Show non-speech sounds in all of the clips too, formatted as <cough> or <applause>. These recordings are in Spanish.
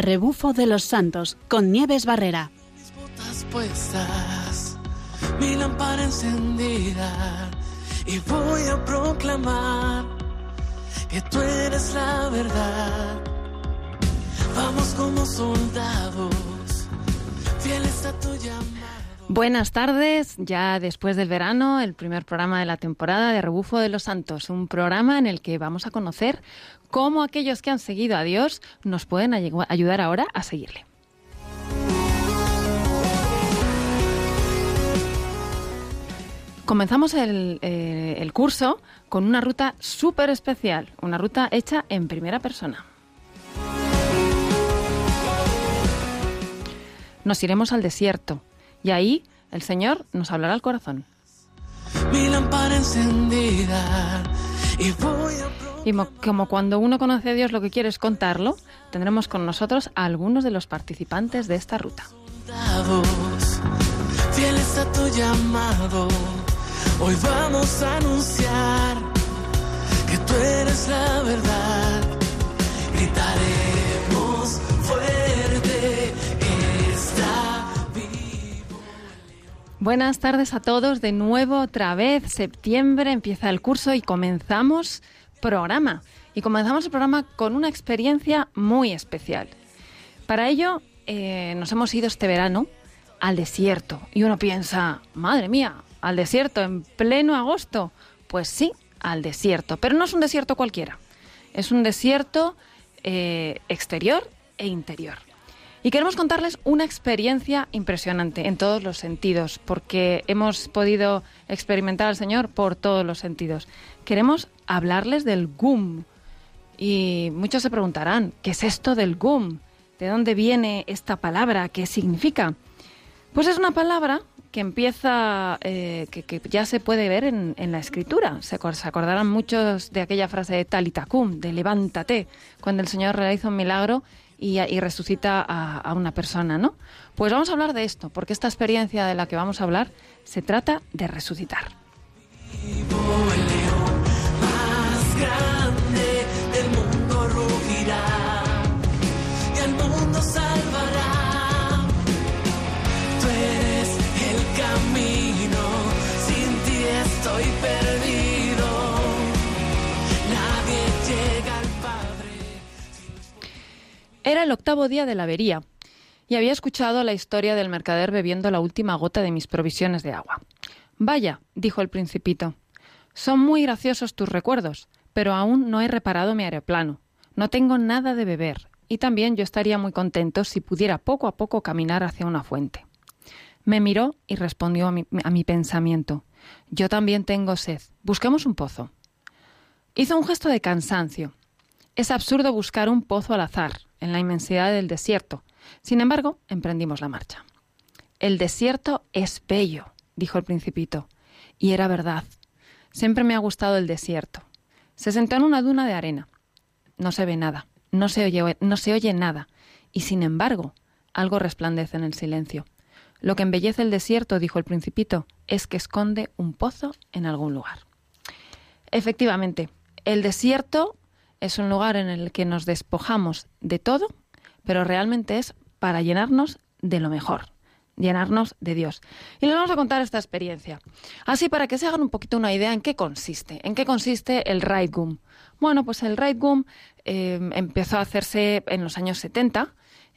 rebufo de los santos con Nieves Barrera. Mis botas puestas, mi lámpara encendida y voy a proclamar que tú eres la verdad. Vamos como soldados, fieles a tu llamado. Buenas tardes, ya después del verano, el primer programa de la temporada de Rebufo de los Santos, un programa en el que vamos a conocer cómo aquellos que han seguido a Dios nos pueden ay- ayudar ahora a seguirle. Comenzamos eh, el curso con una ruta súper especial, una ruta hecha en primera persona. Nos iremos al desierto y ahí el Señor nos hablará al corazón. Mi lámpara encendida y voy a Y mo- como cuando uno conoce a Dios lo que quiere es contarlo, tendremos con nosotros a algunos de los participantes de esta ruta. soldados, fieles a tu llamado. Hoy vamos a anunciar Buenas tardes a todos, de nuevo otra vez, septiembre empieza el curso y comenzamos programa. Y comenzamos el programa con una experiencia muy especial. Para ello eh, nos hemos ido este verano al desierto y uno piensa, madre mía, al desierto en pleno agosto. Pues sí, al desierto, pero no es un desierto cualquiera. Es un desierto eh, exterior e interior. Y queremos contarles una experiencia impresionante en todos los sentidos, porque hemos podido experimentar al Señor por todos los sentidos. Queremos hablarles del GUM. Y muchos se preguntarán, ¿qué es esto del GUM? ¿De dónde viene esta palabra? ¿Qué significa? Pues es una palabra que empieza, eh, que, ya se puede ver en, la escritura. Se, se acordarán muchos de aquella frase de talitacum, de levántate, cuando el Señor realiza un milagro y, resucita a, a una persona, ¿no? Pues vamos a hablar de esto, porque esta experiencia de la que vamos a hablar se trata de resucitar. Era el octavo día de la avería y había escuchado la historia del mercader bebiendo la última gota de mis provisiones de agua. Vaya, dijo el principito, son muy graciosos tus recuerdos, pero aún no he reparado mi aeroplano. No tengo nada de beber y también yo estaría muy contento si pudiera poco a poco caminar hacia una fuente. Me miró y respondió a mi, pensamiento. Yo también tengo sed. Busquemos un pozo. Hizo un gesto de cansancio. Es absurdo buscar un pozo al azar, en la inmensidad del desierto. Sin embargo, emprendimos la marcha. El desierto es bello, dijo el principito. Y era verdad. Siempre me ha gustado el desierto. Se sentó en una duna de arena. No se ve nada, no se oye, no se oye nada. Y sin embargo, algo resplandece en el silencio. Lo que embellece el desierto, dijo el principito, es que esconde un pozo en algún lugar. Efectivamente, el desierto es un lugar en el que nos despojamos de todo, pero realmente es para llenarnos de lo mejor, llenarnos de Dios. Y les vamos a contar esta experiencia. Así para que se hagan un poquito una idea en qué consiste, en qué consiste el Right Gum. Bueno, pues el Right Gum eh, empezó a hacerse en los años 70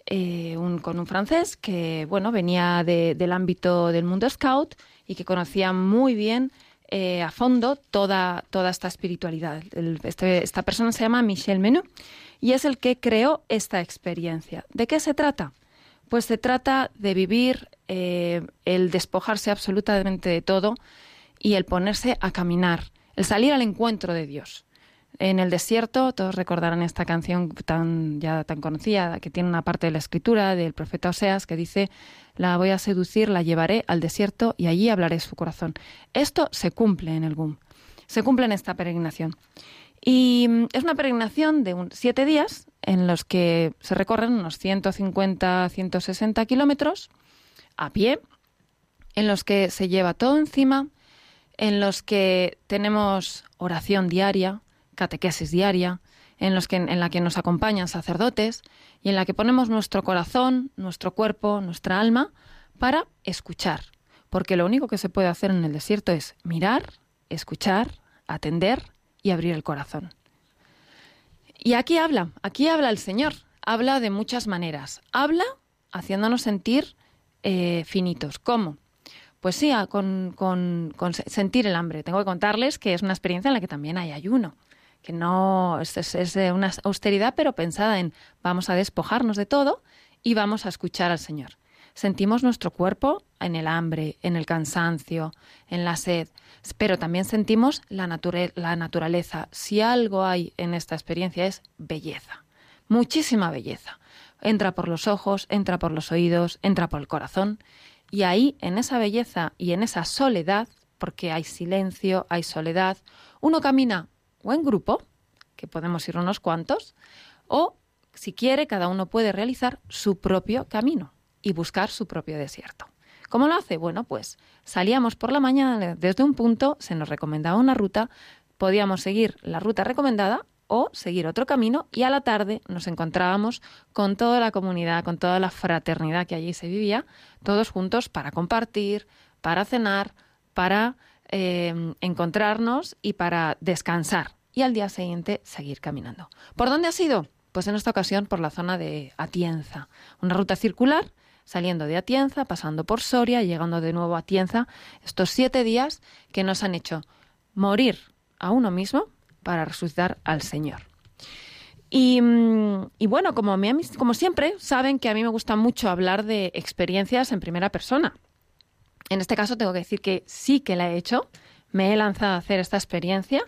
eh, un- con un francés que bueno venía de- del ámbito del mundo scout y que conocía muy bien eh, a fondo toda, toda esta espiritualidad. Este- esta persona se llama Michel Menu y es el que creó esta experiencia. ¿De qué se trata? Pues se trata de vivir eh, el despojarse absolutamente de todo y el ponerse a caminar, el salir al encuentro de Dios. En el desierto, todos recordarán esta canción tan ya tan conocida que tiene una parte de la escritura del profeta Oseas que dice la voy a seducir, la llevaré al desierto y allí hablaré su corazón. Esto se cumple en el GUM, se cumple en esta peregrinación. Y mm, es una peregrinación de siete días en los que se recorren unos 150, 160 kilómetros a pie, en los que se lleva todo encima, en los que tenemos oración diaria, catequesis diaria, en, los que, en la que nos acompañan sacerdotes y en la que ponemos nuestro corazón, nuestro cuerpo, nuestra alma para escuchar. Porque lo único que se puede hacer en el desierto es mirar, escuchar, atender y abrir el corazón. Y aquí habla, aquí habla el Señor, habla de muchas maneras. Habla haciéndonos sentir eh, finitos. ¿Cómo? Pues sí, con, con, sentir el hambre. Tengo que contarles que es una experiencia en la que también hay ayuno, que no es, es, una austeridad, pero pensada en vamos a despojarnos de todo y vamos a escuchar al Señor. Sentimos nuestro cuerpo en el hambre, en el cansancio, en la sed, pero también sentimos la, la naturaleza. Si algo hay en esta experiencia es belleza, muchísima belleza. Entra por los ojos, entra por los oídos, entra por el corazón. Y ahí, en esa belleza y en esa soledad, porque hay silencio, hay soledad, uno camina o en grupo, que podemos ir unos cuantos, o, si quiere, cada uno puede realizar su propio camino y buscar su propio desierto. ¿Cómo lo hace? Bueno, pues salíamos por la mañana desde un punto, se nos recomendaba una ruta, podíamos seguir la ruta recomendada o seguir otro camino y a la tarde nos encontrábamos con toda la comunidad, con toda la fraternidad que allí se vivía, todos juntos para compartir, para cenar, para eh, encontrarnos y para descansar y al día siguiente seguir caminando. ¿Por dónde ha sido? Pues en esta ocasión por la zona de Atienza, una ruta circular saliendo de Atienza, pasando por Soria, llegando de nuevo a Atienza, estos siete días que nos han hecho morir a uno mismo, para resucitar al Señor. Y, mm, bueno, como, como siempre, saben que a mí me gusta mucho hablar de experiencias en primera persona. En este caso tengo que decir que sí que la he hecho, me he lanzado a hacer esta experiencia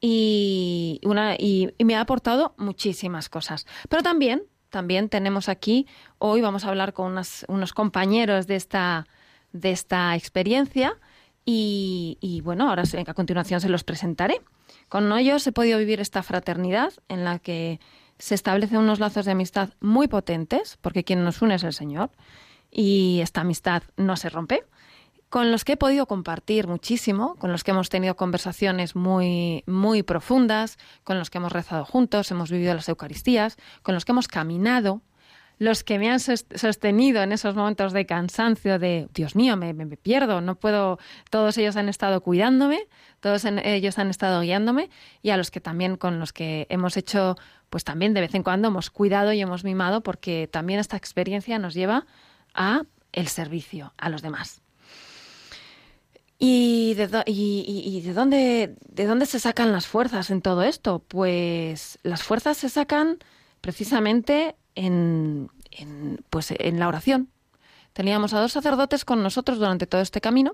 y, una, y, me ha aportado muchísimas cosas. Pero también, también tenemos aquí, hoy vamos a hablar con unos compañeros de esta, de esta experiencia y, y bueno, ahora a continuación se los presentaré. Con ellos he podido vivir esta fraternidad en la que se establecen unos lazos de amistad muy potentes, porque quien nos une es el Señor, y esta amistad no se rompe, con los que he podido compartir muchísimo, con los que hemos tenido conversaciones muy, muy profundas, con los que hemos rezado juntos, hemos vivido las Eucaristías, con los que hemos caminado los que me han sostenido en esos momentos de cansancio, de Dios mío, me, pierdo, no puedo, todos ellos han estado cuidándome, todos ellos han estado guiándome y a los que también con los que hemos hecho, pues también de vez en cuando hemos cuidado y hemos mimado porque también esta experiencia nos lleva a el servicio a los demás. ¿Y de, dónde, de dónde se sacan las fuerzas en todo esto? Pues las fuerzas se sacan precisamente en, pues, en la oración. Teníamos a dos sacerdotes con nosotros durante todo este camino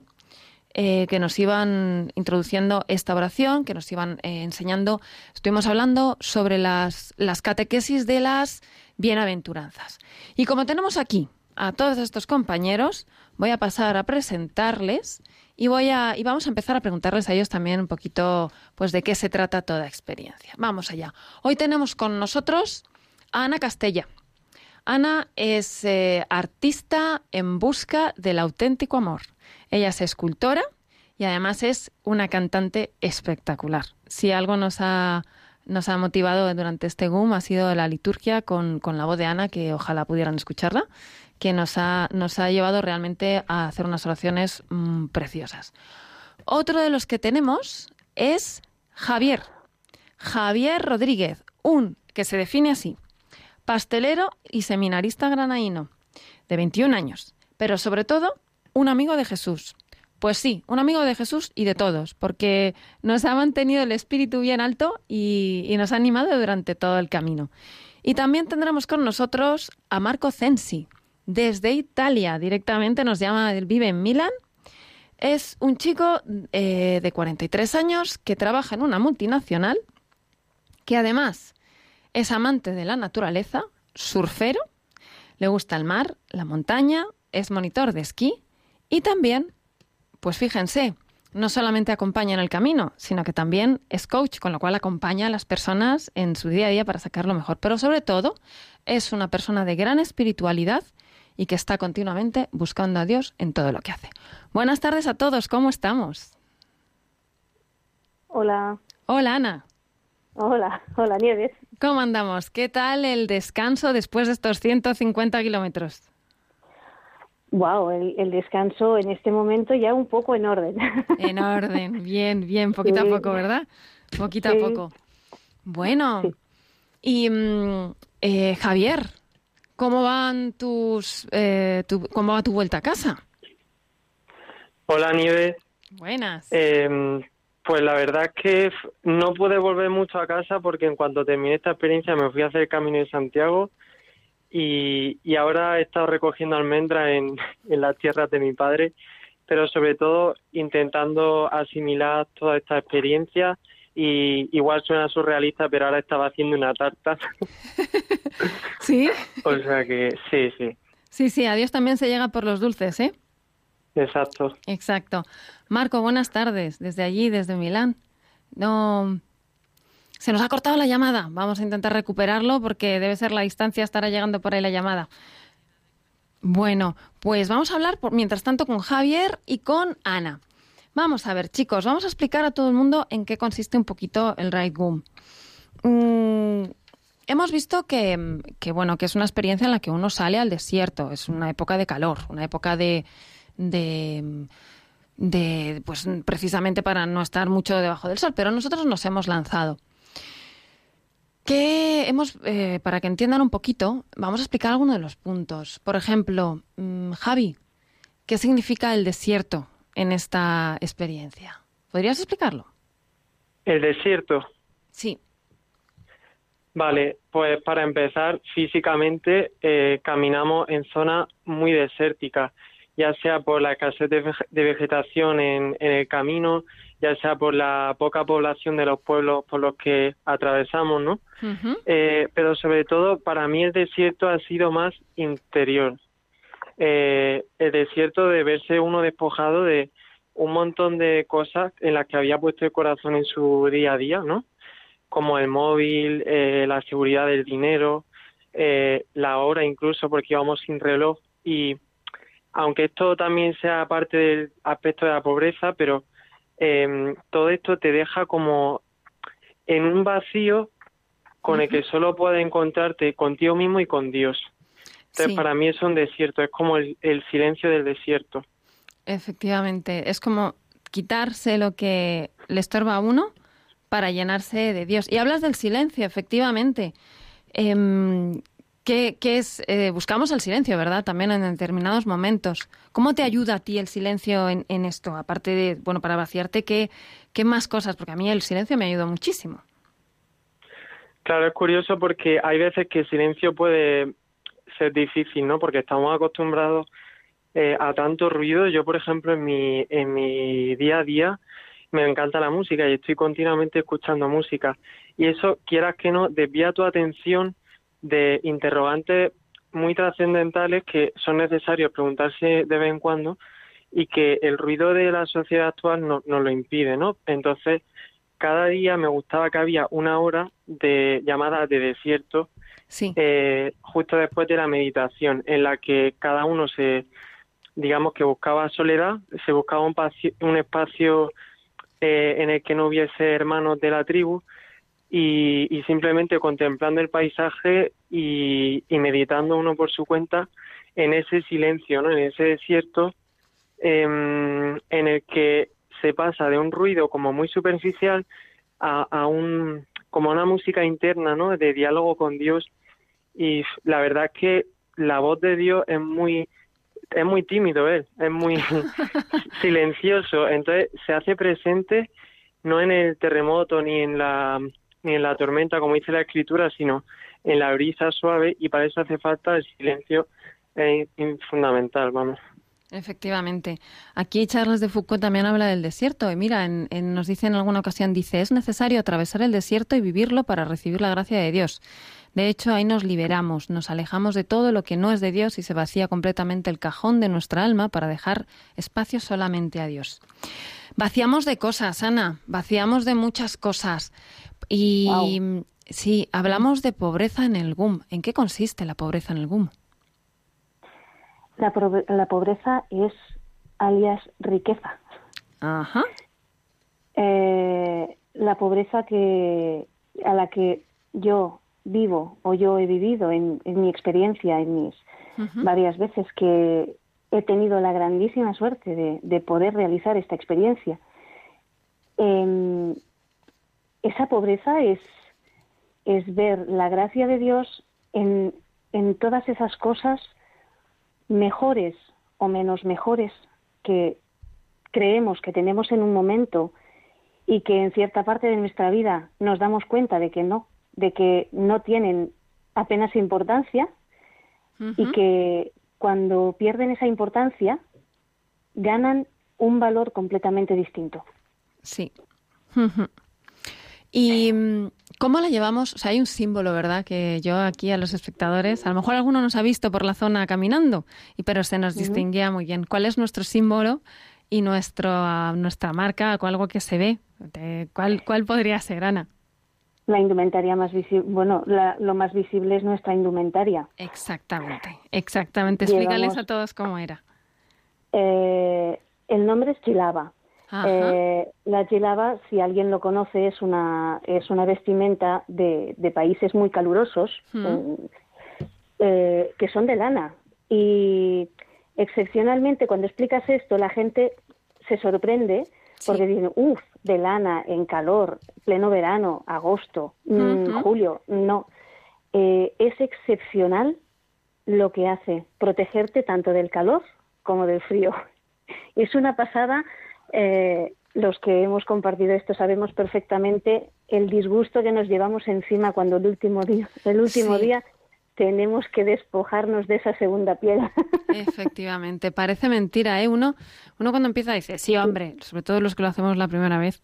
eh, que nos iban introduciendo esta oración, que nos iban eh, enseñando, estuvimos hablando sobre las catequesis de las bienaventuranzas. Y como tenemos aquí a todos estos compañeros, voy a pasar a presentarles y voy a vamos a empezar a preguntarles a ellos también un poquito pues de qué se trata toda experiencia. Vamos allá. Hoy tenemos con nosotros Ana Castella. Ana es eh, artista en busca del auténtico amor. Ella es escultora y además es una cantante espectacular. Si algo nos ha, nos ha motivado durante este GUM ha sido la liturgia con, la voz de Ana, que ojalá pudieran escucharla, que nos ha, nos ha llevado realmente a hacer unas oraciones mm, preciosas. Otro de los que tenemos es Javier. Javier Rodríguez, un que se define así, pastelero y seminarista granaíno, de 21 años, pero sobre todo un amigo de Jesús. Pues sí, un amigo de Jesús y de todos, porque nos ha mantenido el espíritu bien alto y, nos ha animado durante todo el camino. Y también tendremos con nosotros a Marco Censi, desde Italia, directamente nos llama, vive en Milán. Es un chico eh, de 43 años que trabaja en una multinacional, que además es amante de la naturaleza, surfero, le gusta el mar, la montaña, es monitor de esquí y también, pues fíjense, no solamente acompaña en el camino, sino que también es coach, con lo cual acompaña a las personas en su día a día para sacarlo mejor. Pero sobre todo, es una persona de gran espiritualidad y que está continuamente buscando a Dios en todo lo que hace. Buenas tardes a todos, ¿cómo estamos? Hola. Hola, Ana. Hola, hola Nieves. ¿Cómo andamos? ¿Qué tal el descanso después de estos 150 kilómetros? Wow, el, el descanso en este momento ya un poco en orden. <laughs> En orden, bien, bien, poquito a poco, ¿verdad? Poquito Sí. a poco. Bueno, Sí. y mm, eh, Javier, ¿cómo van tus, eh, tu- cómo va tu vuelta a casa? Hola Nieves, Buenas. Eh, pues la verdad es que no pude volver mucho a casa porque en cuanto terminé esta experiencia me fui a hacer el Camino de Santiago y, y ahora he estado recogiendo almendras en, <laughs> en las tierras de mi padre, pero sobre todo intentando asimilar toda esta experiencia y igual suena surrealista, pero ahora estaba haciendo una tarta, <laughs> ¿Sí? o sea que sí, sí, Sí, sí, a Dios también se llega por los dulces, ¿eh? exacto. Exacto. Marco, buenas tardes, desde allí, desde Milán. No. Se nos ha cortado la llamada. Vamos a intentar recuperarlo porque debe ser la distancia, estará llegando por ahí la llamada. Bueno, pues vamos a hablar por, mientras tanto con Javier y con Ana. Vamos a ver, chicos, vamos a explicar a todo el mundo en qué consiste un poquito el Ride. Mm, hemos visto que, bueno, que es una experiencia en la que uno sale al desierto, es una época de calor, una época de, de, de, pues precisamente para no estar mucho debajo del sol, pero nosotros nos hemos lanzado. Que hemos, eh, para que entiendan un poquito, vamos a explicar algunos de los puntos. Por ejemplo, mm, Javi, ¿qué significa el desierto en esta experiencia? ¿Podrías explicarlo? El desierto. Sí. Vale, pues para empezar, físicamente eh, caminamos en zonas muy desérticas, ya sea por la escasez de, vege- de vegetación en, en el camino, ya sea por la poca población de los pueblos por los que atravesamos, ¿no? Eh, pero sobre todo, para mí el desierto ha sido más interior. Eh, el desierto de verse uno despojado de un montón de cosas en las que había puesto el corazón en su día a día, ¿no? Como el móvil, eh, la seguridad del dinero, eh, la hora incluso, porque íbamos sin reloj. Y aunque esto también sea parte del aspecto de la pobreza, pero eh, todo esto te deja como en un vacío con el que solo puedes encontrarte contigo mismo y con Dios. Entonces, Sí. para mí es un desierto, es como el, el silencio del desierto. Efectivamente, es como quitarse lo que le estorba a uno para llenarse de Dios. Y hablas del silencio, efectivamente. Em, ¿qué, qué es? eh, buscamos el silencio, ¿verdad? También en determinados momentos. ¿Cómo te ayuda a ti el silencio en, en esto? Aparte de, bueno, para vaciarte, ¿qué, ¿qué más cosas? Porque a mí el silencio me ayuda muchísimo. Claro, es curioso porque hay veces que el silencio puede ser difícil, ¿no? Porque estamos acostumbrados eh, a tanto ruido. Yo, por ejemplo, en mi, en mi día a día me encanta la música y estoy continuamente escuchando música. Y eso, quieras que no, desvía tu atención de interrogantes muy trascendentales que son necesarios preguntarse de vez en cuando y que el ruido de la sociedad actual no- nos lo impide, ¿no? Entonces, cada día me gustaba que había una hora de llamadas de desierto Eh, justo después de la meditación, en la que cada uno se, digamos que buscaba soledad, se buscaba un, un espacio eh, en el que no hubiese hermanos de la tribu y, simplemente contemplando el paisaje y, meditando uno por su cuenta en ese silencio, ¿no? en ese desierto em, en el que se pasa de un ruido como muy superficial a un como una música interna, ¿no? De diálogo con Dios y la verdad es que la voz de Dios es muy es muy tímido él, es muy <laughs> silencioso, entonces se hace presente no en el terremoto ni en la ni en la tormenta como dice la escritura, sino en la brisa suave y para eso hace falta el silencio es fundamental, vamos. Efectivamente. Aquí Charles de Foucault también habla del desierto. Y mira, en- en- nos dice en alguna ocasión, dice, es necesario atravesar el desierto y vivirlo para recibir la gracia de Dios. De hecho, ahí nos liberamos, nos alejamos de todo lo que no es de Dios y se vacía completamente el cajón de nuestra alma para dejar espacio solamente a Dios. Vaciamos de cosas, Ana, vaciamos de muchas cosas. Y sí, hablamos de pobreza en el GUM. ¿En qué consiste la pobreza en el GUM? La, la pobreza es alias riqueza. Ajá. Eh, la pobreza que a la que yo vivo o yo he vivido en, en mi experiencia, en mis varias veces que he tenido la grandísima suerte de, de poder realizar esta experiencia. Em, esa pobreza es, es ver la gracia de Dios en, en todas esas cosas mejores o menos mejores que creemos que tenemos en un momento y que en cierta parte de nuestra vida nos damos cuenta de que no, de que no tienen apenas importancia y que cuando pierden esa importancia ganan un valor completamente distinto. Sí. ¿Y mm, cómo la llevamos? O sea, hay un símbolo, ¿verdad? Que yo aquí a los espectadores, a lo mejor alguno nos ha visto por la zona caminando, y pero se nos distinguía muy bien. ¿Cuál es nuestro símbolo y nuestro, ah, nuestra marca o algo que se ve? ¿Cuál, ¿Cuál podría ser, Ana? La indumentaria más visible, bueno, la- lo más visible es nuestra indumentaria. Exactamente, exactamente. Explícales Llevamos- a todos cómo era. Eh, el nombre es chilaba. Eh, la chilaba, si alguien lo conoce, es una, es una vestimenta de, de países muy calurosos Mm. eh, que son de lana. Y excepcionalmente, cuando explicas esto, la gente se sorprende porque dicen, uff, de lana, en calor, pleno verano, agosto, mm, julio. No. Eh, es excepcional lo que hace, protegerte tanto del calor como del frío. <laughs> Es una pasada. Eh, los que hemos compartido esto sabemos perfectamente el disgusto que nos llevamos encima cuando el último día, el último Sí. día tenemos que despojarnos de esa segunda piel. <laughs> Efectivamente, parece mentira, ¿eh? Uno, uno cuando empieza dice, sí, hombre, sobre todo los que lo hacemos la primera vez,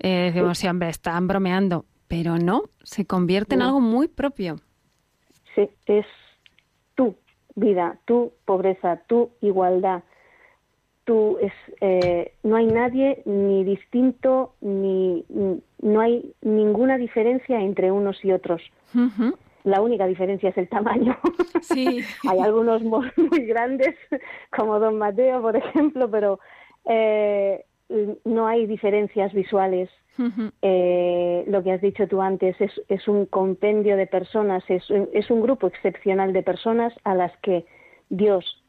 eh, decimos, sí, hombre, están bromeando, pero no, se convierte en algo muy propio. Sí, es tu vida, tu pobreza, tu igualdad. Tú es, eh, no hay nadie ni distinto ni no hay ninguna diferencia entre unos y otros. La única diferencia es el tamaño. <laughs> Sí. <laughs> hay algunos muy grandes, como Don Mateo, por ejemplo, pero eh, no hay diferencias visuales. Eh, lo que has dicho tú antes es, es un compendio de personas, es, es un grupo excepcional de personas a las que Dios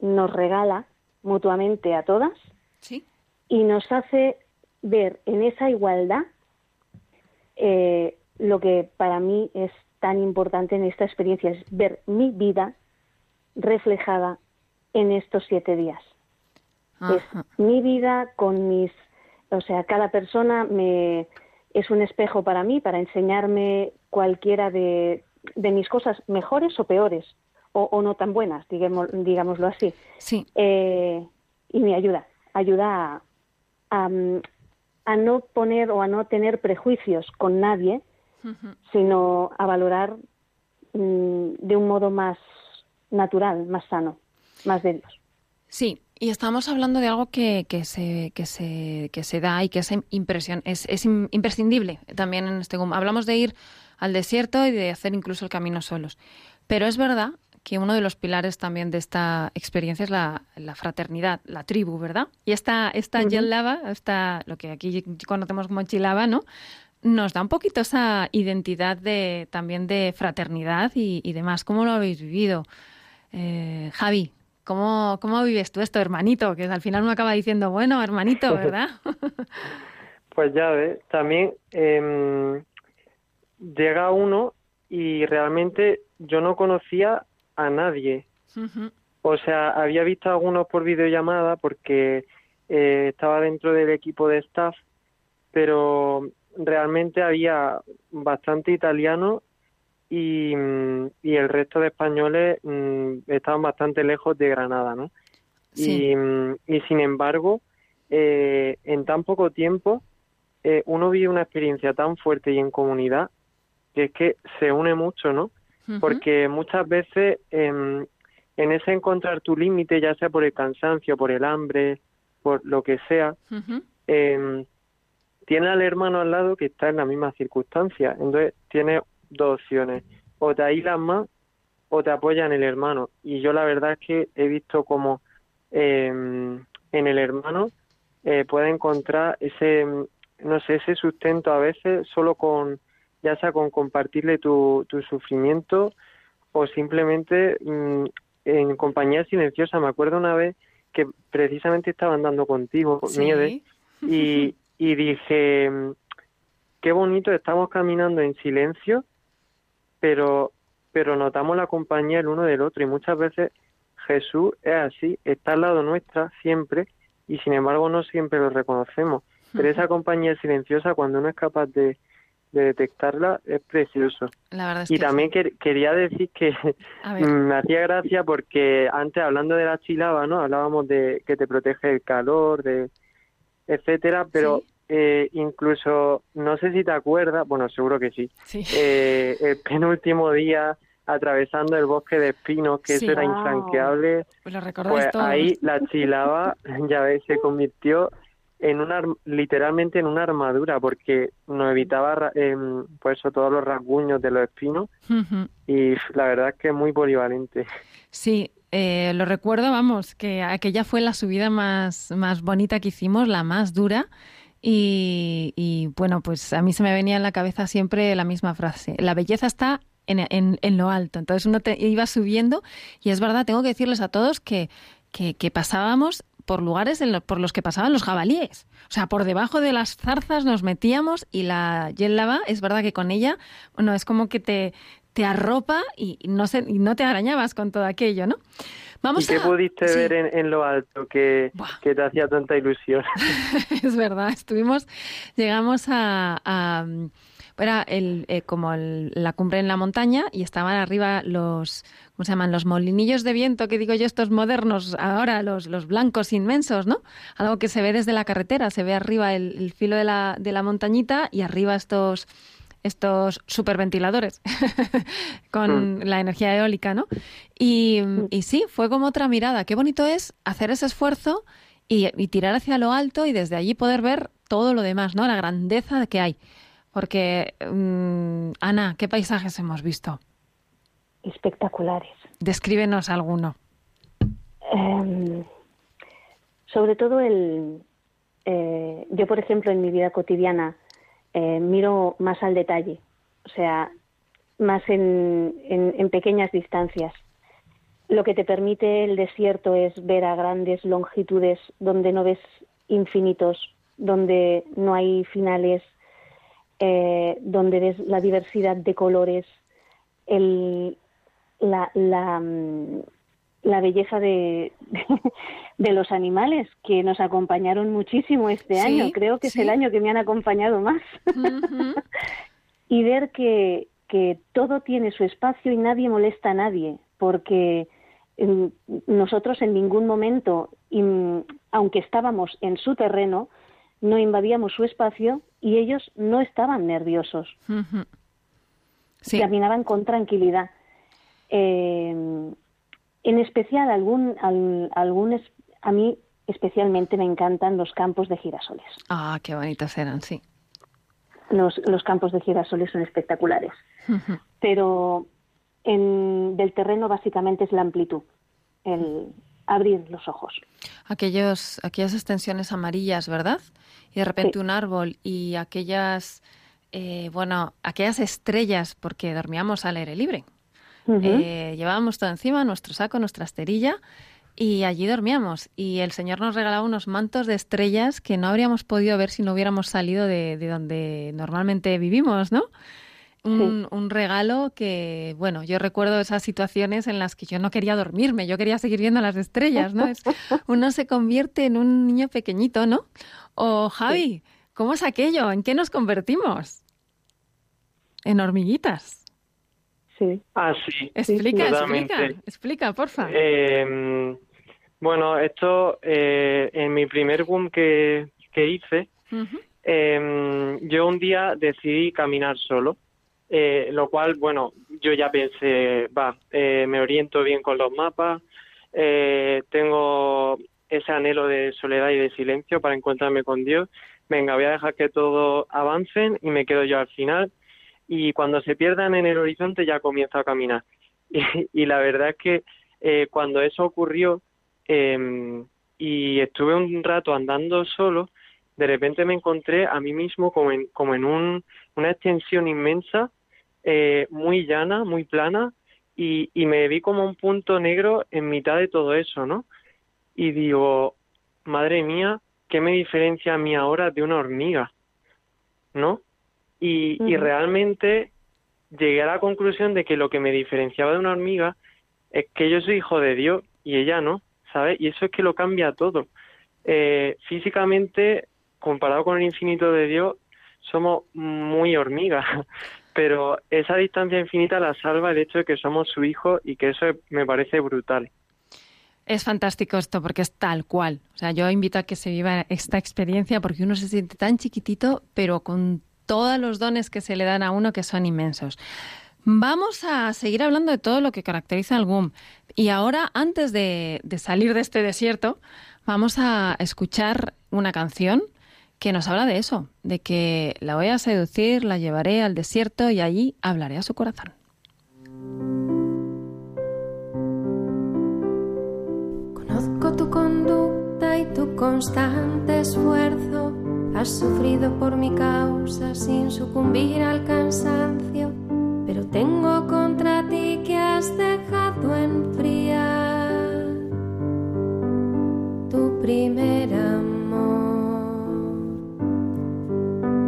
nos regala mutuamente a todas Sí. y nos hace ver en esa igualdad eh, lo que para mí es tan importante en esta experiencia, es ver mi vida reflejada en estos siete días. Es mi vida con mis, o sea, cada persona me es un espejo para mí para enseñarme cualquiera de, de mis cosas mejores o peores o, o no tan buenas, digamos, digámoslo así, Sí. Eh, y me ayuda, ayuda a, a, a no poner o a no tener prejuicios con nadie, sino a valorar mm, de un modo más natural, más sano, más de Dios. Sí, y estamos hablando de algo que, que, se, que, se, que se da y que es impresión, es, es im- imprescindible también en este GUM. Hablamos de ir al desierto y de hacer incluso el camino solos. Pero es verdad que uno de los pilares también de esta experiencia es la, la fraternidad, la tribu, ¿verdad? Y esta, esta Ujú. Yellava, esta, lo que aquí conocemos como Chilava, ¿no? Nos da un poquito esa identidad de, también de fraternidad y, y demás. ¿Cómo lo habéis vivido? Eh, Javi, ¿cómo, ¿cómo vives tú esto, hermanito? Que al final uno acaba diciendo, bueno, hermanito, <laughs> ¿verdad? Pues ya ves, también em, llega uno y realmente yo no conocía a nadie. O sea, había visto a algunos por videollamada porque eh, estaba dentro del equipo de staff, pero realmente había bastante italiano y, y el resto de españoles mm, estaban bastante lejos de Granada, ¿no? Sí. Y, mm, y sin embargo, eh, en tan poco tiempo, eh, uno vive una experiencia tan fuerte y en comunidad que es que se une mucho, ¿no? Porque muchas veces em, en ese encontrar tu límite, ya sea por el cansancio, por el hambre, por lo que sea, eh, tiene al hermano al lado que está en la misma circunstancia. Entonces tiene dos opciones, o te aíslas más o te apoya en el hermano. Y yo la verdad es que he visto como eh, en el hermano eh, puede encontrar ese, no sé, ese sustento a veces solo con, ya sea con compartirle tu, tu sufrimiento o simplemente mm, en compañía silenciosa. Me acuerdo una vez que precisamente estaba andando contigo, Sí. Nieves, <laughs> y, y dije, mm, qué bonito, estamos caminando en silencio, pero, pero notamos la compañía el uno del otro y muchas veces Jesús es así, está al lado nuestra siempre y sin embargo no siempre lo reconocemos. Pero esa compañía silenciosa, cuando uno es capaz de, de detectarla, es precioso. La verdad es Y que también sí. quer- quería decir que <laughs> ver. me hacía gracia porque antes hablando de la chilaba, ¿no? Hablábamos de que te protege el calor, de etcétera, pero Sí. eh, incluso no sé si te acuerdas, bueno, seguro que sí. Sí. eh, el <laughs> penúltimo día atravesando el bosque de espinos, que Sí. eso era Wow. infranqueable, Pues lo recordáis pues todo. ahí la chilaba, <laughs> ya ves, se convirtió en una literalmente en una armadura porque nos evitaba em, pues eso, todos los rasguños de los espinos y la verdad es que es muy polivalente. Sí, eh, lo recuerdo, vamos, que aquella fue la subida más, más bonita que hicimos, la más dura. Y, y, bueno, pues a mí se me venía en la cabeza siempre la misma frase. La belleza está en, en- en lo alto. Entonces uno te iba subiendo y es verdad, tengo que decirles a todos que, que, que pasábamos por lugares en por los que pasaban los jabalíes. O sea, por debajo de las zarzas nos metíamos y la lava, es verdad que con ella, bueno, es como que te, te arropa y no, se, y no te arañabas con todo aquello, ¿no? Vamos ¿Y qué pudiste sí. ver en, en lo alto que, que te hacía tanta ilusión? <laughs> es verdad, estuvimos, llegamos a, a- era el, eh, como el- la cumbre en la montaña y estaban arriba los, ¿cómo se llaman? Los molinillos de viento, que digo yo, estos modernos, ahora los, los blancos inmensos, ¿no? Algo que se ve desde la carretera, se ve arriba el, el filo de la, de la montañita y arriba estos estos superventiladores <laughs> con la energía eólica, ¿no? Y, y sí, fue como otra mirada. Qué bonito es hacer ese esfuerzo y, y tirar hacia lo alto y desde allí poder ver todo lo demás, ¿no? La grandeza que hay. Porque, mm, Ana, ¿qué paisajes hemos visto? Espectaculares. Descríbenos alguno. Em, sobre todo el, eh, yo por ejemplo en mi vida cotidiana eh, miro más al detalle, o sea, más en, pequeñas distancias. Lo que te permite el desierto es ver a grandes longitudes donde no ves infinitos, donde no hay finales, eh, donde ves la diversidad de colores, el, la, la, mm, la belleza de, <laughs> de los animales que nos acompañaron muchísimo este Sí, año. Creo que sí. es el año que me han acompañado más. <laughs> y ver que, que todo tiene su espacio y nadie molesta a nadie, porque mm, nosotros en ningún momento, im- aunque estábamos en su terreno, no invadíamos su espacio y ellos no estaban nerviosos. Sí, caminaban con tranquilidad. Eh, en especial, algún, al- algún a mí especialmente me encantan los campos de girasoles. ah, qué bonitos eran, sí. Los, los campos de girasoles son espectaculares. Pero en, del terreno básicamente es la amplitud, el abrir los ojos. Aquellos, aquellas extensiones amarillas, ¿verdad? Y de repente Sí. un árbol y aquellas, eh, bueno, aquellas estrellas, porque dormíamos al aire libre. Eh, llevábamos todo encima, nuestro saco, nuestra esterilla, y allí dormíamos. Y el Señor nos regalaba unos mantos de estrellas que no habríamos podido ver si no hubiéramos salido de, de donde normalmente vivimos, ¿no? Un, un regalo que, bueno, yo recuerdo esas situaciones en las que yo no quería dormirme, yo quería seguir viendo las estrellas, ¿no? Es- <laughs> uno se convierte en un niño pequeñito, ¿no? O Javi, ¿cómo es aquello? ¿En qué nos convertimos? En hormiguitas. Sí. Ah, sí. Explica, explica, explica, porfa. Eh, bueno, esto eh, en mi primer boom que, que hice, eh, yo un día decidí caminar solo, eh, lo cual, bueno, yo ya pensé, va, eh, me oriento bien con los mapas, eh, tengo ese anhelo de soledad y de silencio para encontrarme con Dios. Venga, voy a dejar que todos avancen y me quedo yo al final. Y cuando se pierdan en el horizonte ya comienzo a caminar. <laughs> Y, la verdad es que eh, cuando eso ocurrió eh, y estuve un rato andando solo, de repente me encontré a mí mismo como en, como en un, una extensión inmensa, eh, muy llana, muy plana, y, y me vi como un punto negro en mitad de todo eso, ¿no? Y digo, madre mía, ¿qué me diferencia a mí ahora de una hormiga? ¿No? Y, y realmente llegué a la conclusión de que lo que me diferenciaba de una hormiga es que yo soy hijo de Dios y ella no, ¿sabes? Y eso es que lo cambia todo. Eh, físicamente, comparado con el infinito de Dios, somos muy hormigas, <laughs> pero esa distancia infinita la salva el hecho de que somos su hijo y que eso me parece brutal. Es fantástico esto porque es tal cual. O sea, yo invito a que se viva esta experiencia porque uno se siente tan chiquitito, pero con todos los dones que se le dan a uno que son inmensos. Vamos a seguir hablando de todo lo que caracteriza al GUM. Y ahora, antes de, de salir de este desierto, vamos a escuchar una canción que nos habla de eso, de que la voy a seducir, la llevaré al desierto y allí hablaré a su corazón. Conozco tu conducta y tu constante esfuerzo. Has sufrido por mi causa sin sucumbir al cansancio. Pero tengo contra ti que has dejado enfriar tu primer amor.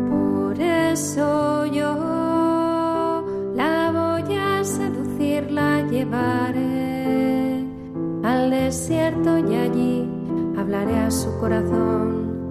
Por eso yo la voy a seducir, la llevaré al desierto y allí hablaré a su corazón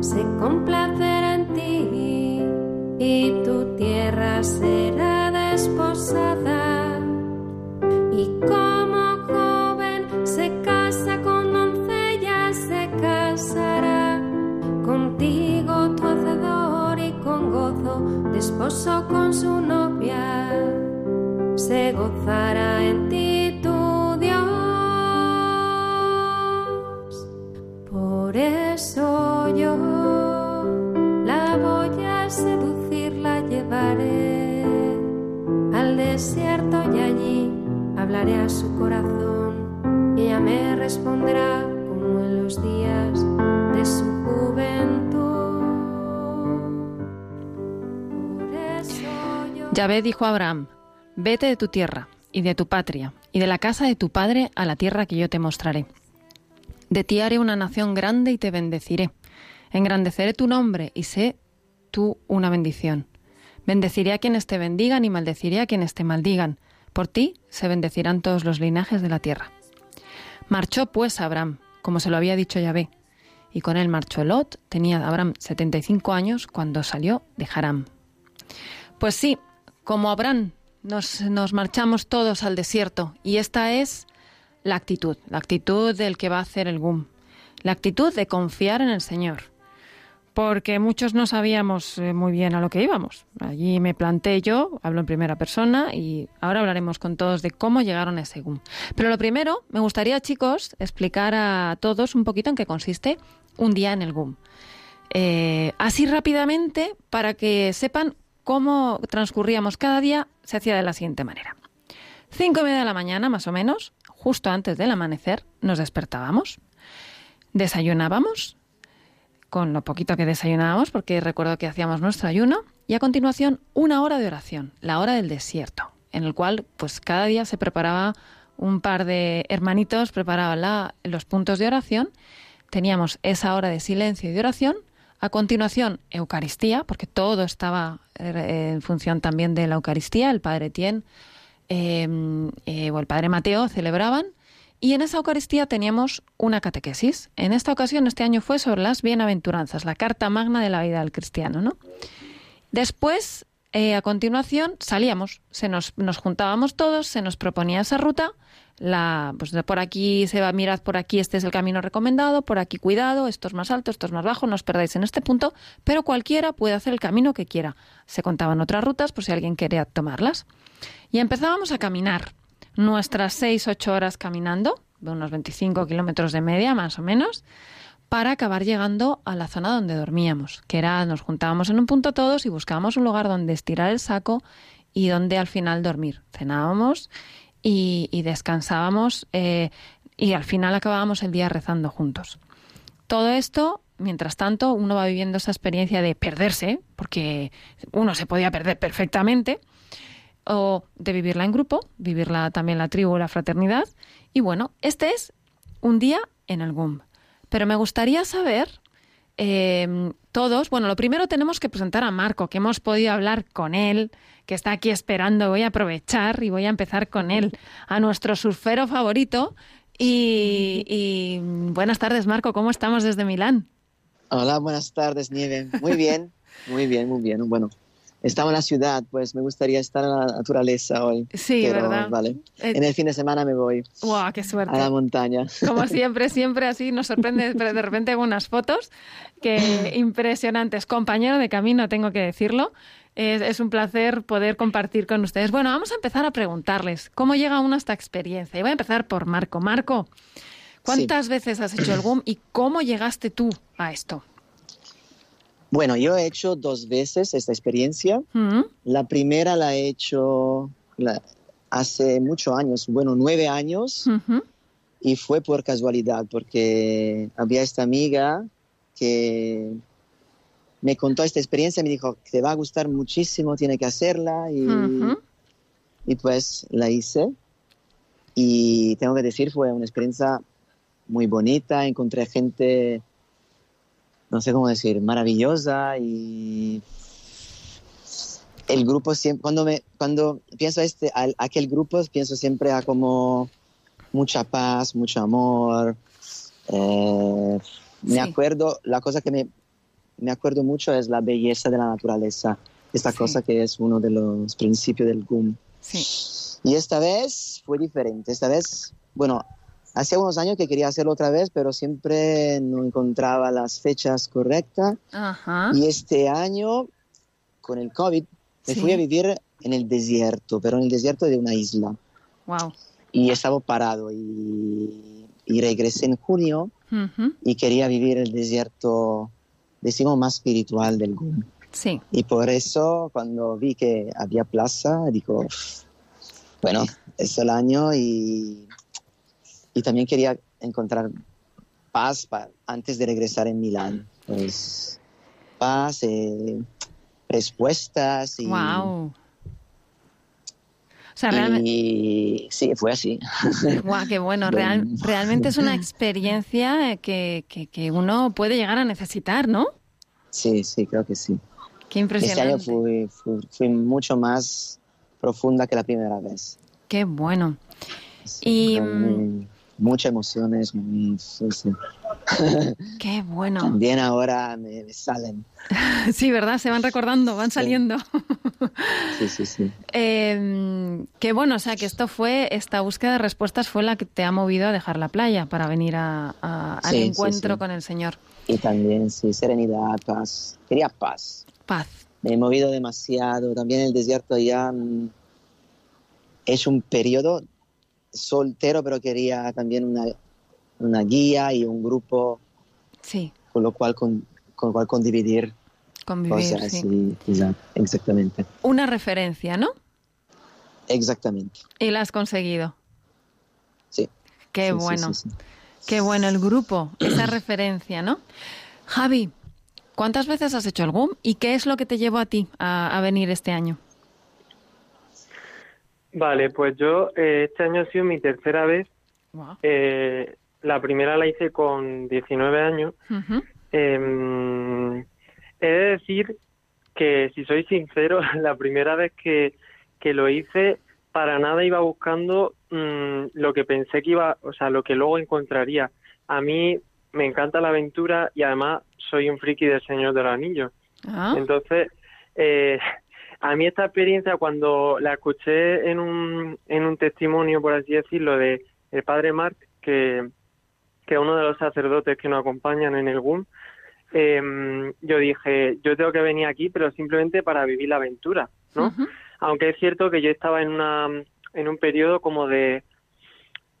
Se complacerá en ti y tu tierra será desposada. Y como joven se casa con doncella se casará contigo tu hacedor y con gozo de esposo con su novia. Se gozará en a su corazón y ella me responderá como en los días de su juventud. Yahvé dijo a Abraham, vete de tu tierra y de tu patria y de la casa de tu padre a la tierra que yo te mostraré. De ti haré una nación grande y te bendeciré. Engrandeceré tu nombre y sé tú una bendición. Bendeciré a quienes te bendigan y maldeciré a quienes te maldigan. Por ti se bendecirán todos los linajes de la tierra. Marchó pues Abraham, como se lo había dicho Yahvé, y con él marchó Lot. Tenía Abraham 75 años cuando salió de Haram. Pues sí, como Abraham, nos, nos marchamos todos al desierto y esta es la actitud, la actitud del que va a hacer el GUM, la actitud de confiar en el Señor. Porque muchos no sabíamos eh, muy bien a lo que íbamos. Allí me planté yo, hablo en primera persona y ahora hablaremos con todos de cómo llegaron a ese GUM. Pero lo primero, me gustaría, chicos, explicar a todos un poquito en qué consiste un día en el GUM. Eh, así rápidamente, para que sepan cómo transcurríamos cada día, se hacía de la siguiente manera. Cinco y media de la mañana, más o menos, justo antes del amanecer, nos despertábamos, desayunábamos, con lo poquito que desayunábamos, porque recuerdo que hacíamos nuestro ayuno, y a continuación una hora de oración, la hora del desierto, en el cual pues cada día se preparaba un par de hermanitos, preparaban la- los puntos de oración, teníamos esa hora de silencio y de oración, a continuación Eucaristía, porque todo estaba eh, en función también de la Eucaristía, el Padre Tien eh, eh, o el Padre Mateo celebraban, y en esa Eucaristía teníamos una catequesis. En esta ocasión, este año fue sobre las bienaventuranzas, la carta magna de la vida del cristiano. ¿no? Después, eh, a continuación salíamos, se nos, nos juntábamos todos, se nos proponía esa ruta, la, pues por aquí se va, mirad por aquí, este es el camino recomendado, por aquí cuidado, esto es más alto, esto es más bajo, no os perdáis en este punto, pero cualquiera puede hacer el camino que quiera. Se contaban otras rutas por si alguien quería tomarlas. Y empezábamos a caminar, nuestras seis, ocho horas caminando, de unos 25 kilómetros de media más o menos, para acabar llegando a la zona donde dormíamos, que era nos juntábamos en un punto todos y buscábamos un lugar donde estirar el saco y donde al final dormir. Cenábamos y, y descansábamos eh, y al final acabábamos el día rezando juntos. Todo esto, mientras tanto, uno va viviendo esa experiencia de perderse, porque uno se podía perder perfectamente, o de vivirla en grupo, vivirla también la tribu, la fraternidad. Y bueno, este es un día en el GUM. Pero me gustaría saber, eh, todos, bueno, lo primero tenemos que presentar a Marco, que hemos podido hablar con él, que está aquí esperando. Voy a aprovechar y voy a empezar con él, a nuestro surfero favorito. Y, y buenas tardes, Marco, ¿cómo estamos desde Milán? Hola, buenas tardes, Nieve. Muy bien, muy bien, muy bien. Bueno, estaba en la ciudad, pues me gustaría estar en la naturaleza hoy. Sí, pero, ¿verdad? Vale. Eh, En el fin de semana me voy ¡Guau, qué suerte! a la montaña. Como <laughs> siempre, siempre así nos sorprende pero de repente unas fotos que <laughs> impresionantes. Compañero de camino, tengo que decirlo. Es, es un placer poder compartir con ustedes. Bueno, vamos a empezar a preguntarles cómo llega uno a esta experiencia. Y voy a empezar por Marco. Marco, ¿cuántas veces has hecho el GUM y cómo llegaste tú a esto? Bueno, yo he hecho dos veces esta experiencia. ¿Mm? La primera la he hecho la- hace muchos años, bueno, nueve años, y fue por casualidad, porque había esta amiga que me contó esta experiencia, me dijo, te va a gustar muchísimo, tiene que hacerla, y, y pues la hice. Y tengo que decir, fue una experiencia muy bonita, encontré gente, no sé cómo decir, maravillosa y el grupo siempre, cuando, me, cuando pienso a este, a aquel grupo, pienso siempre a como mucha paz, mucho amor. Eh, me Sí. acuerdo, la cosa que me, me acuerdo mucho es la belleza de la naturaleza, esta Sí. cosa que es uno de los principios del GUM. Sí. Y esta vez fue diferente. Esta vez, bueno, hace unos años que quería hacerlo otra vez, pero siempre no encontraba las fechas correctas. Ajá. Y este año, con el COVID, me Sí. fui a vivir en el desierto, pero en el desierto de una isla. Wow. Y estaba parado y, y regresé en junio Ujú. y quería vivir el desierto, decimos, más espiritual del GUM. Sí. Y por eso, cuando vi que había plaza, digo, "Uf, bueno, es el año y, y también quería encontrar paz pa- antes de regresar en Milán. Pues, paz, eh, respuestas y, Wow. O sea, realmente. y sí, fue así. <laughs> Guau, qué bueno. Real- realmente es una experiencia que, que- que uno puede llegar a necesitar, ¿no? Sí, sí, creo que sí. Qué Este año impresionante. fui, fui, fui mucho más profunda que la primera vez. Qué bueno. Sí, Y, muchas emociones, muy. <laughs> Qué bueno. También ahora me, me salen. <laughs> Sí, ¿verdad? Se van recordando, van saliendo. <laughs> Sí, sí, sí. Eh, qué bueno, o sea, que esto fue, esta búsqueda de respuestas fue la que te ha movido a dejar la playa para venir a- a- al Sí, encuentro sí. con el Señor. Y también, sí, serenidad, paz. Quería paz. Paz. Me he movido demasiado. También el desierto ya mm, es un periodo soltero, pero quería también una, una guía y un grupo Sí, con lo cual, con, con lo cual condividir convivir. cosas. sí. sí, exa- exactamente. Una referencia, ¿no? Exactamente. Y la has conseguido. Sí. Qué Sí, bueno. sí. Qué bueno el grupo, esa referencia, ¿no? Javi, ¿cuántas veces has hecho el GUM y qué es lo que te llevó a ti a, a venir este año? Vale, pues yo eh, este año ha sido mi tercera vez. Eh, la primera la hice con 19 años. Eh, he de decir que, si soy sincero, <laughs> la primera vez que, que lo hice, para nada iba buscando mm, lo que pensé que iba, o sea, lo que luego encontraría. A mí me encanta la aventura y además soy un friki del Señor de los Anillos. Ah, Entonces, eh, a mí esta experiencia cuando la escuché en un, en un testimonio, por así decirlo, de el padre Mark, que, que es uno de los sacerdotes que nos acompañan en el GUM, em, yo dije, yo tengo que venir aquí, pero simplemente para vivir la aventura, ¿no? Aunque es cierto que yo estaba en, una, en un periodo como de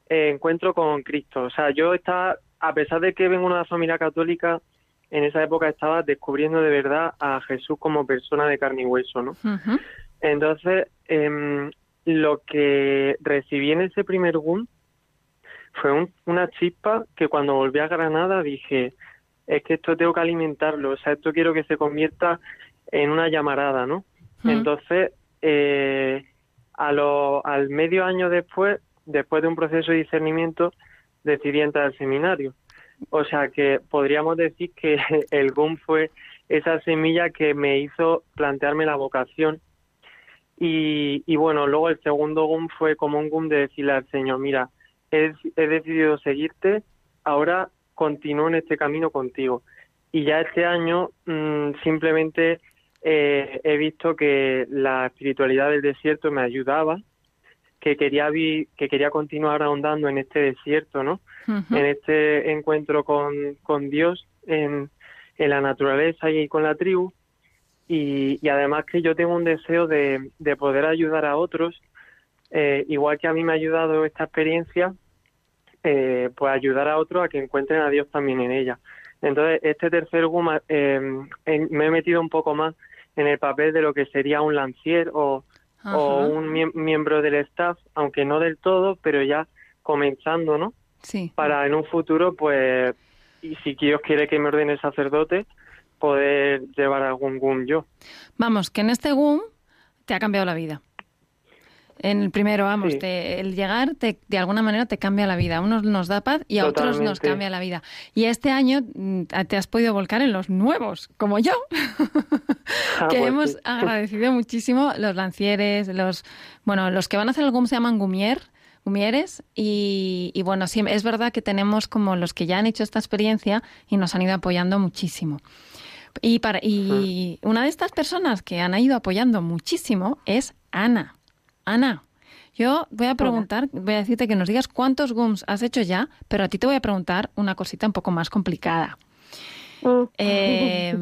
eh, encuentro con Cristo. O sea, yo estaba, a pesar de que vengo de una familia católica, en esa época estaba descubriendo de verdad a Jesús como persona de carne y hueso, ¿no? Entonces, em, lo que recibí en ese primer boom fue una chispa que cuando volví a Granada dije, es que esto tengo que alimentarlo, o sea, esto quiero que se convierta en una llamarada, ¿no? Entonces, eh, a lo, al medio año después, después de un proceso de discernimiento, decidí entrar al seminario. O sea que podríamos decir que <laughs> el GUM fue esa semilla que me hizo plantearme la vocación. Y, y bueno, luego el segundo GUM fue como un GUM de decirle al Señor, mira, he, decidido seguirte, ahora continúo en este camino contigo. Y ya este año mm, simplemente eh, he visto que la espiritualidad del desierto me ayudaba, que quería vi, que quería continuar ahondando en este desierto, ¿no? En este encuentro con, con Dios, en, en, la naturaleza y con la tribu. Y, y, además que yo tengo un deseo de, de poder ayudar a otros, eh, igual que a mí me ha ayudado esta experiencia, eh, pues ayudar a otros a que encuentren a Dios también en ella. Entonces, este tercer guma eh, me he metido un poco más en el papel de lo que sería un lancier o, o un miembro del staff, aunque no del todo, pero ya comenzando, ¿no? Sí. Para en un futuro, pues, y si Dios quiere que me ordene sacerdote, poder llevar algún GUM yo. Vamos, que en este GUM te ha cambiado la vida. En el primero, vamos, el llegar te, de alguna manera te cambia la vida. A unos nos da paz y a otros nos cambia la vida. Y este año mm, te has podido volcar en los nuevos, como yo, <laughs> que pues hemos <laughs> agradecido muchísimo los lancieres, los, bueno, los que van a hacer el GUM se llaman Gumier, Gumieres y, y, bueno, sí, es verdad que tenemos como los que ya han hecho esta experiencia y nos han ido apoyando muchísimo. Y, para, y una de estas personas que han ido apoyando muchísimo es Ana. Ana, yo voy a preguntar, voy a decirte que nos digas cuántos GUMs has hecho ya, pero a ti te voy a preguntar una cosita un poco más complicada. Eh,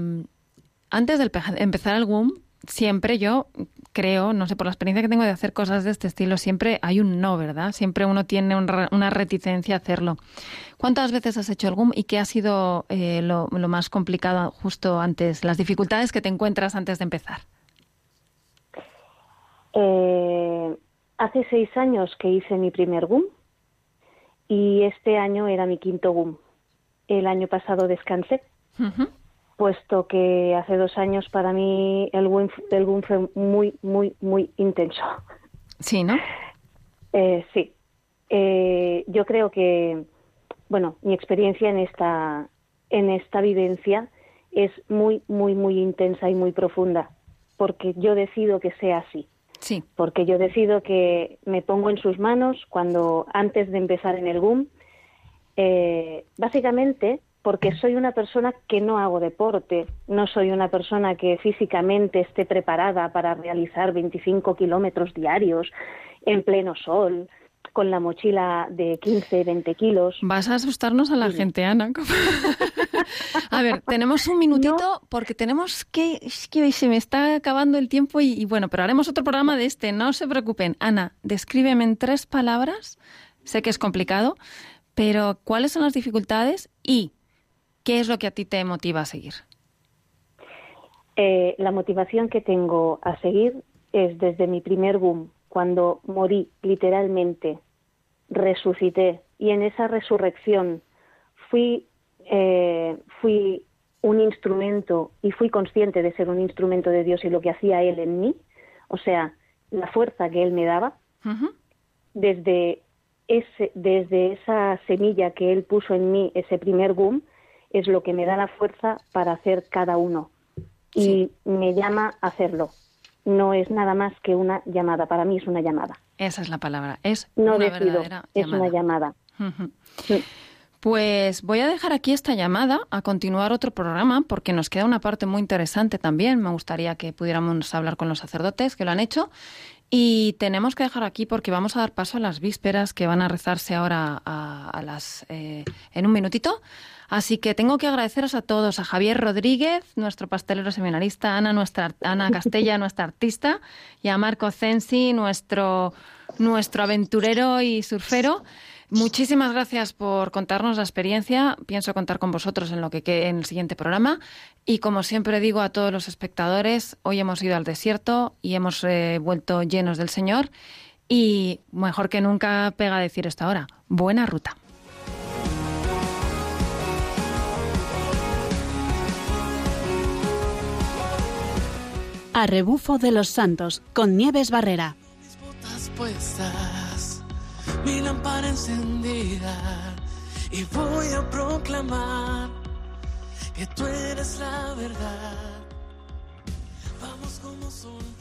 antes de empezar el GUM, siempre yo creo, no sé, por la experiencia que tengo de hacer cosas de este estilo, siempre hay un no, ¿verdad? Siempre uno tiene una reticencia a hacerlo. ¿Cuántas veces has hecho el GUM y qué ha sido eh, lo, lo más complicado justo antes, las dificultades que te encuentras antes de empezar? Eh, hace seis años que hice mi primer GUM y este año era mi quinto GUM. El año pasado descansé, puesto que hace dos años para mí el GUM fue muy, muy, muy intenso. Sí, ¿no? Eh, sí. Eh, yo creo que, bueno, mi experiencia en esta, en esta vivencia es muy, muy, muy intensa y muy profunda, porque yo decido que sea así. Sí. Porque yo decido que me pongo en sus manos cuando antes de empezar en el GUM, eh, básicamente porque soy una persona que no hago deporte, no soy una persona que físicamente esté preparada para realizar 25 kilómetros diarios en pleno sol, con la mochila de 15, 20 kilos. Vas a asustarnos a la gente, Ana. <laughs> a ver, tenemos un minutito porque tenemos que, es que se me está acabando el tiempo y, bueno, pero haremos otro programa de este, no se preocupen. Ana, descríbeme en tres palabras, sé que es complicado, pero ¿cuáles son las dificultades y qué es lo que a ti te motiva a seguir? Eh, la motivación que tengo a seguir es desde mi primer boom, cuando morí literalmente, resucité. Y en esa resurrección fui, eh, fui un instrumento y fui consciente de ser un instrumento de Dios y lo que hacía Él en mí, o sea, la fuerza que Él me daba, desde, ese, desde esa semilla que Él puso en mí, ese primer boom, es lo que me da la fuerza para hacer cada uno. Y me llama a hacerlo no es nada más que una llamada. Para mí es una llamada. Esa es la palabra. Es no una decido, verdadera es una llamada. Pues voy a dejar aquí esta llamada a continuar otro programa porque nos queda una parte muy interesante también. Me gustaría que pudiéramos hablar con los sacerdotes que lo han hecho. Y tenemos que dejar aquí porque vamos a dar paso a las vísperas que van a rezarse ahora a, las eh, en un minutito. Así que tengo que agradeceros a todos, a Javier Rodríguez, nuestro pastelero seminarista, Ana, nuestra, Ana Castella, <laughs> nuestra artista, y a Marco Censi, nuestro, nuestro aventurero y surfero. Muchísimas gracias por contarnos la experiencia. Pienso contar con vosotros en lo que quede en el siguiente programa. Y como siempre digo a todos los espectadores, hoy hemos ido al desierto y hemos eh, vuelto llenos del Señor. Y mejor que nunca pega decir esto ahora. Buena ruta. A rebufo de los santos con Nieves Barrera. Mis botas puestas, mi lámpara encendida y voy a proclamar que tú eres la verdad. Vamos como soldados.